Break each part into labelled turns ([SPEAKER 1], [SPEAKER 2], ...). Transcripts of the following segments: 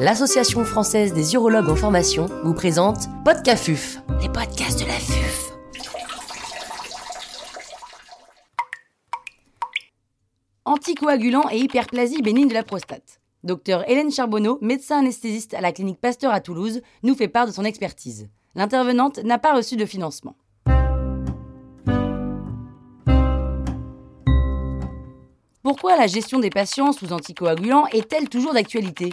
[SPEAKER 1] l'Association française des urologues en formation vous présente Podcafuf, les podcasts de la FUF. Anticoagulant et hyperplasie bénigne de la prostate. Docteur Hélène Charbonneau, médecin anesthésiste à la clinique Pasteur à Toulouse, nous fait part de son expertise. L'intervenante n'a pas reçu de financement. Pourquoi la gestion des patients sous anticoagulants est-elle toujours d'actualité?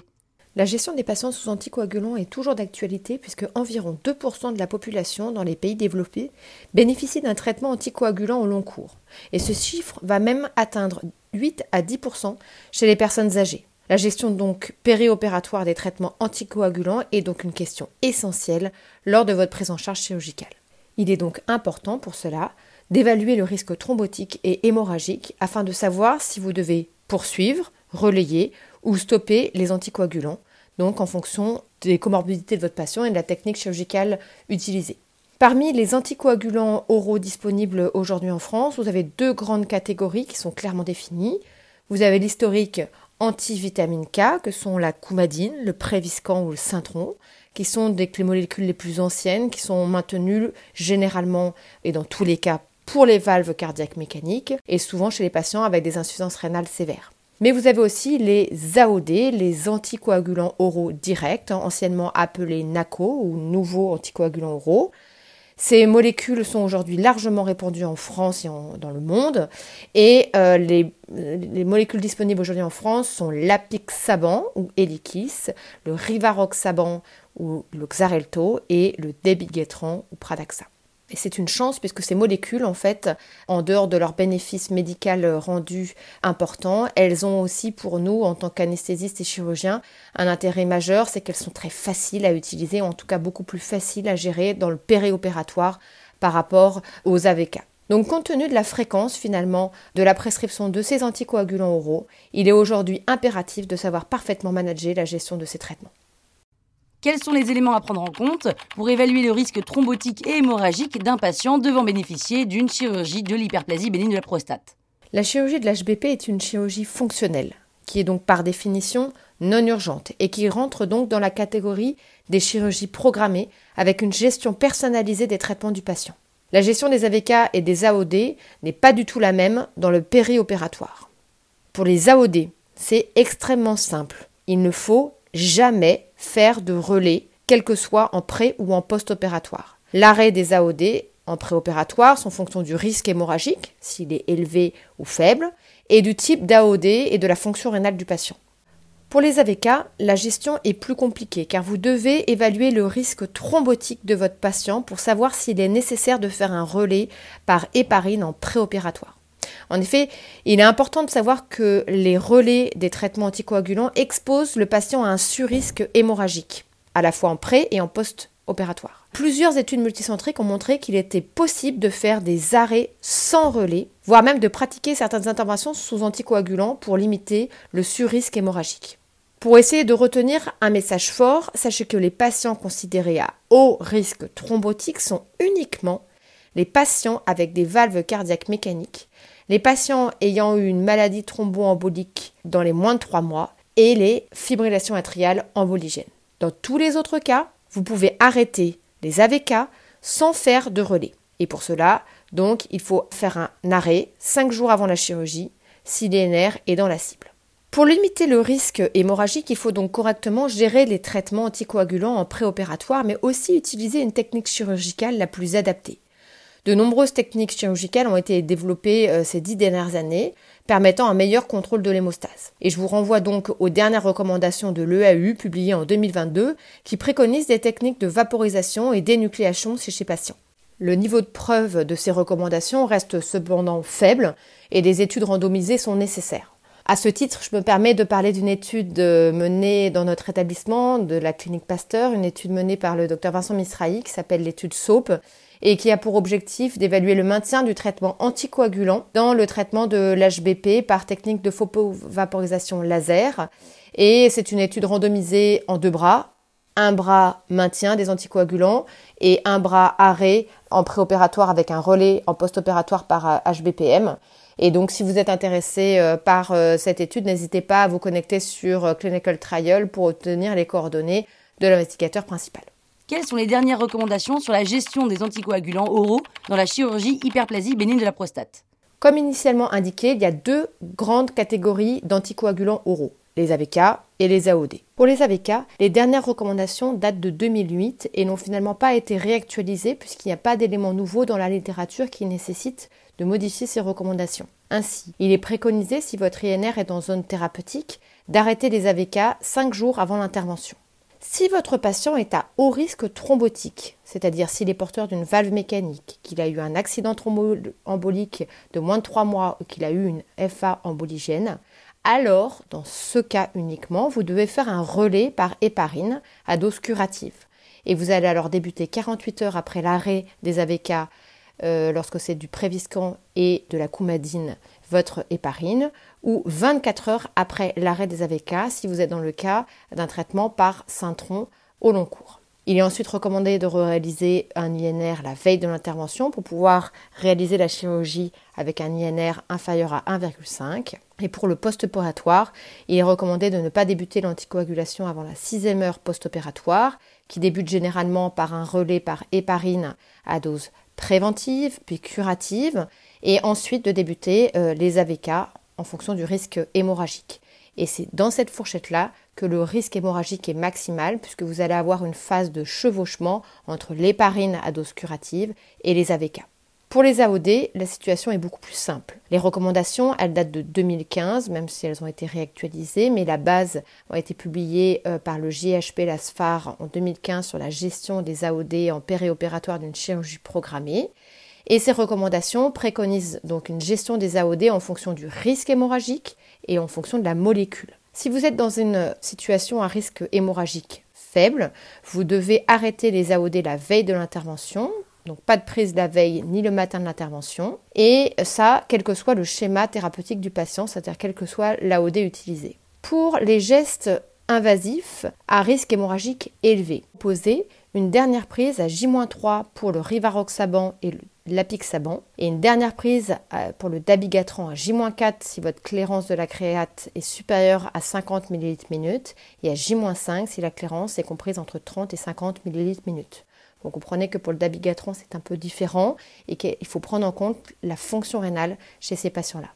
[SPEAKER 2] La gestion des patients sous anticoagulants est toujours d'actualité puisque environ 2% de la population dans les pays développés bénéficie d'un traitement anticoagulant au long cours. Et ce chiffre va même atteindre 8 à 10% chez les personnes âgées. La gestion donc périopératoire des traitements anticoagulants est donc une question essentielle lors de votre prise en charge chirurgicale. Il est donc important pour cela d'évaluer le risque thrombotique et hémorragique afin de savoir si vous devez poursuivre, relayer ou stopper les anticoagulants, donc en fonction des comorbidités de votre patient et de la technique chirurgicale utilisée. Parmi les anticoagulants oraux disponibles aujourd'hui en France, vous avez deux grandes catégories qui sont clairement définies. Vous avez l'historique anti-vitamine K, que sont la coumadine, le préviscan ou le cintron, qui sont des molécules les plus anciennes, qui sont maintenues généralement et dans tous les cas pour les valves cardiaques mécaniques et souvent chez les patients avec des insuffisances rénales sévères. Mais vous avez aussi les AOD, les anticoagulants oraux directs, anciennement appelés NACO ou nouveaux anticoagulants oraux. Ces molécules sont aujourd'hui largement répandues en France et dans le monde. Et euh, les, les, molécules disponibles aujourd'hui en France sont l'apixaban ou Eliquis, le rivaroxaban ou le Xarelto et le Debigetran ou Pradaxa. Et c'est une chance puisque ces molécules, en fait, en dehors de leur bénéfice médical rendu important, elles ont aussi pour nous, en tant qu'anesthésistes et chirurgiens, un intérêt majeur, c'est qu'elles sont très faciles à utiliser, en tout cas beaucoup plus faciles à gérer dans le périopératoire par rapport aux AVK. Donc compte tenu de la fréquence finalement de la prescription de ces anticoagulants oraux, il est aujourd'hui impératif de savoir parfaitement manager la gestion de ces traitements.
[SPEAKER 1] Quels sont les éléments à prendre en compte pour évaluer le risque thrombotique et hémorragique d'un patient devant bénéficier d'une chirurgie de l'hyperplasie bénigne de la prostate?
[SPEAKER 2] La chirurgie de l'HBP est une chirurgie fonctionnelle, qui est donc par définition non urgente et qui rentre donc dans la catégorie des chirurgies programmées avec une gestion personnalisée des traitements du patient. La gestion des AVK et des AOD n'est pas du tout la même dans le périopératoire. Pour les AOD, c'est extrêmement simple. Il ne faut jamais faire de relais, quel que soit en pré ou en post-opératoire. L'arrêt des AOD en préopératoire sont fonction du risque hémorragique, s'il est élevé ou faible, et du type d'AOD et de la fonction rénale du patient. Pour les AVK, la gestion est plus compliquée car vous devez évaluer le risque thrombotique de votre patient pour savoir s'il est nécessaire de faire un relais par héparine en préopératoire. En effet, il est important de savoir que les relais des traitements anticoagulants exposent le patient à un surrisque hémorragique, à la fois en pré et en post-opératoire. Plusieurs études multicentriques ont montré qu'il était possible de faire des arrêts sans relais, voire même de pratiquer certaines interventions sous anticoagulants pour limiter le surrisque hémorragique. Pour essayer de retenir un message fort, sachez que les patients considérés à haut risque thrombotique sont uniquement les patients avec des valves cardiaques mécaniques, les patients ayant eu une maladie thromboembolique dans les moins de 3 mois et les fibrillations atriales emboligènes. Dans tous les autres cas, vous pouvez arrêter les AVK sans faire de relais. Et pour cela, donc, il faut faire un arrêt 5 jours avant la chirurgie si l'ENR est dans la cible. Pour limiter le risque hémorragique, il faut donc correctement gérer les traitements anticoagulants en préopératoire, mais aussi utiliser une technique chirurgicale la plus adaptée. De nombreuses techniques chirurgicales ont été développées euh, ces dix dernières années, permettant un meilleur contrôle de l'hémostase. Et je vous renvoie donc aux dernières recommandations de l'EAU publiées en 2022 qui préconisent des techniques de vaporisation et d'énucléation chez ces patients. Le niveau de preuve de ces recommandations reste cependant faible et des études randomisées sont nécessaires. À ce titre, je me permets de parler d'une étude euh, menée dans notre établissement de la clinique Pasteur, une étude menée par le docteur Vincent Misrahi qui s'appelle l'étude SOAP et qui a pour objectif d'évaluer le maintien du traitement anticoagulant dans le traitement de l'HBP par technique de photovaporisation laser. Et c'est une étude randomisée en deux bras. Un bras maintien des anticoagulants et un bras arrêt en préopératoire avec un relais en post-opératoire par HBPM. Et donc, si vous êtes intéressé euh, par euh, cette étude, n'hésitez pas à vous connecter sur euh, Clinical Trial pour obtenir les coordonnées de l'investigateur principal.
[SPEAKER 1] Quelles sont les dernières recommandations sur la gestion des anticoagulants oraux dans la chirurgie hyperplasie bénigne de la prostate?
[SPEAKER 2] Comme initialement indiqué, il y a deux grandes catégories d'anticoagulants oraux, les AVK et les AOD. Pour les AVK, les dernières recommandations datent de 2008 et n'ont finalement pas été réactualisées puisqu'il n'y a pas d'éléments nouveaux dans la littérature qui nécessitent de modifier ces recommandations. Ainsi, il est préconisé, si votre INR est en zone thérapeutique, d'arrêter les AVK 5 jours avant l'intervention. Si votre patient est à haut risque thrombotique, c'est-à-dire s'il est porteur d'une valve mécanique, qu'il a eu un accident thromboembolique de moins de 3 mois ou qu'il a eu une FA emboligène, alors, dans ce cas uniquement, vous devez faire un relais par héparine à dose curative. Et vous allez alors débuter 48 heures après l'arrêt des AVK euh, lorsque c'est du Préviscan et de la coumadine, votre héparine, ou 24 heures après l'arrêt des AVK si vous êtes dans le cas d'un traitement par Syntron au long cours. Il est ensuite recommandé de réaliser un INR la veille de l'intervention pour pouvoir réaliser la chirurgie avec un INR inférieur à 1,5. Et pour le post-opératoire, il est recommandé de ne pas débuter l'anticoagulation avant la sixième heure post-opératoire, qui débute généralement par un relais par héparine à dose préventive puis curative, et ensuite de débuter euh, les AVK en fonction du risque hémorragique. Et c'est dans cette fourchette-là que le risque hémorragique est maximal, puisque vous allez avoir une phase de chevauchement entre l'héparine à dose curative et les AVK. Pour les AOD, la situation est beaucoup plus simple. Les recommandations, elles datent de 2015, même si elles ont été réactualisées, mais la base a été publiée euh, par le JHP LASFAR en 2015 sur la gestion des AOD en périopératoire d'une chirurgie programmée. Et ces recommandations préconisent donc une gestion des AOD en fonction du risque hémorragique et en fonction de la molécule. Si vous êtes dans une situation à risque hémorragique faible, vous devez arrêter les AOD la veille de l'intervention, donc pas de prise la veille ni le matin de l'intervention, et ça, quel que soit le schéma thérapeutique du patient, c'est-à-dire quel que soit l'AOD utilisé. Pour les gestes invasifs à risque hémorragique élevé, posez une dernière prise à J-3 pour le rivaroxaban et le l'apixaban et une dernière prise euh, pour le dabigatran à J-4 si votre clairance de la créate est supérieure à 50 ml minute et à J-5 si la clairance est comprise entre 30 et 50 ml minute. Vous comprenez que pour le dabigatran c'est un peu différent et qu'il faut prendre en compte la fonction rénale chez ces patients-là.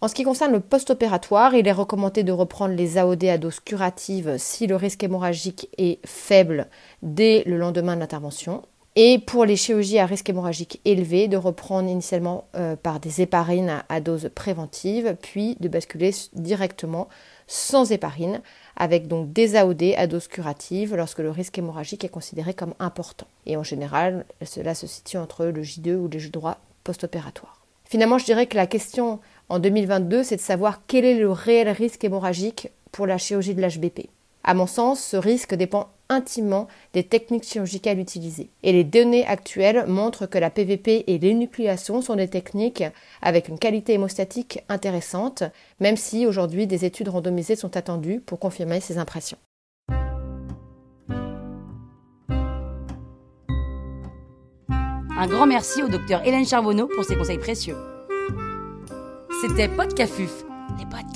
[SPEAKER 2] En ce qui concerne le post-opératoire, il est recommandé de reprendre les AOD à dose curative si le risque hémorragique est faible dès le lendemain de l'intervention. Et pour les chirurgies à risque hémorragique élevé, de reprendre initialement euh, par des héparines à, dose préventive, puis de basculer directement sans héparine, avec donc des AOD à dose curative lorsque le risque hémorragique est considéré comme important. Et en général, cela se situe entre le J2 ou le J droit post-opératoire. Finalement, je dirais que la question en 2022, c'est de savoir quel est le réel risque hémorragique pour la chirurgie de l'HBP. À mon sens, ce risque dépend intimement des techniques chirurgicales utilisées. Et les données actuelles montrent que la PVP et l'énucléation sont des techniques avec une qualité hémostatique intéressante, même si aujourd'hui des études randomisées sont attendues pour confirmer ces impressions.
[SPEAKER 1] Un grand merci au docteur Hélène Charbonneau pour ses conseils précieux. C'était Podcafuf, les podcasts